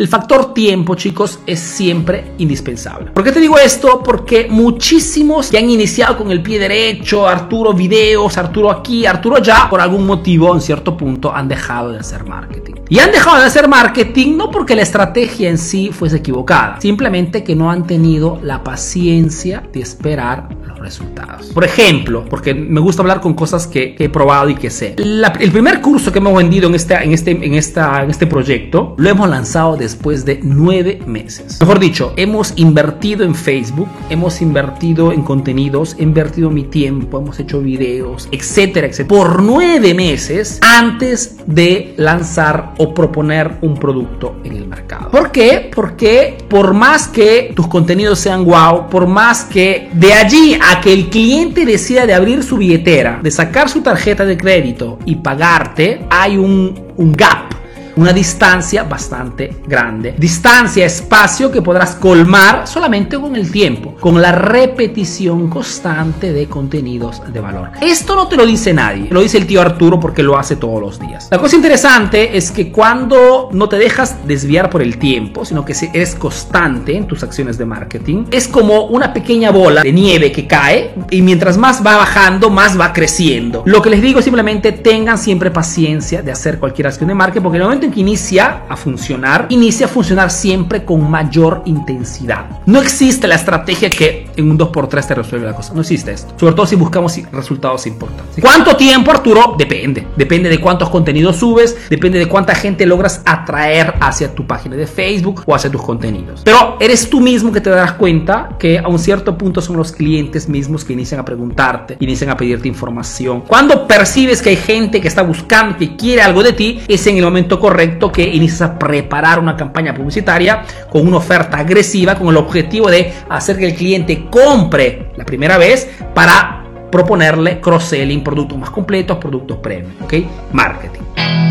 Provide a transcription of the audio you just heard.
El factor tiempo, chicos, es siempre indispensable. ¿Por qué te digo esto? Porque muchísimos que han iniciado con el pie derecho, Arturo videos, Arturo aquí, Arturo allá, por algún motivo, en cierto punto, han dejado de hacer marketing. Y han dejado de hacer marketing no porque la estrategia en sí fuese equivocada, simplemente que no han tenido la paciencia de esperar resultados. Por ejemplo, porque me gusta hablar con cosas que, he probado y que sé. el primer curso que hemos vendido en este, en, este, en, esta, en este proyecto lo hemos lanzado de después de nueve meses. Mejor dicho, hemos invertido en Facebook, hemos invertido en contenidos, he invertido mi tiempo, hemos hecho videos, etcétera, etcétera, por nueve meses antes de lanzar o proponer un producto en el mercado. ¿Por qué? Porque por más que tus contenidos sean wow, por más que de allí a que el cliente decida de abrir su billetera, de sacar su tarjeta de crédito y pagarte, hay un, un gap una distancia bastante grande. Distancia, espacio que podrás colmar solamente con el tiempo, con la repetición constante de contenidos de valor. Esto no te lo dice nadie, lo dice el tío Arturo porque lo hace todos los días. La cosa interesante es que cuando no te dejas desviar por el tiempo, sino que eres constante en tus acciones de marketing, es como una pequeña bola de nieve que cae y mientras más va bajando, más va creciendo. Lo que les digo es simplemente tengan siempre paciencia de hacer cualquier acción de marketing porque el momento en que inicia a funcionar, inicia a funcionar siempre con mayor intensidad. No existe la estrategia que en un 2x3 te resuelve la cosa. No existe esto. Sobre todo si buscamos resultados importantes. ¿Cuánto tiempo, Arturo? Depende. Depende de cuántos contenidos subes, depende de cuánta gente logras atraer hacia tu página de Facebook o hacia tus contenidos. Pero eres tú mismo que te darás cuenta que a un cierto punto son los clientes mismos que inician a preguntarte, inician a pedirte información. Cuando percibes que hay gente que está buscando, que quiere algo de ti, es en el momento correcto correcto que inicias a preparar una campaña publicitaria con una oferta agresiva con el objetivo de hacer que el cliente compre la primera vez para proponerle cross-selling, productos más completos, productos premium, ¿ok? Marketing.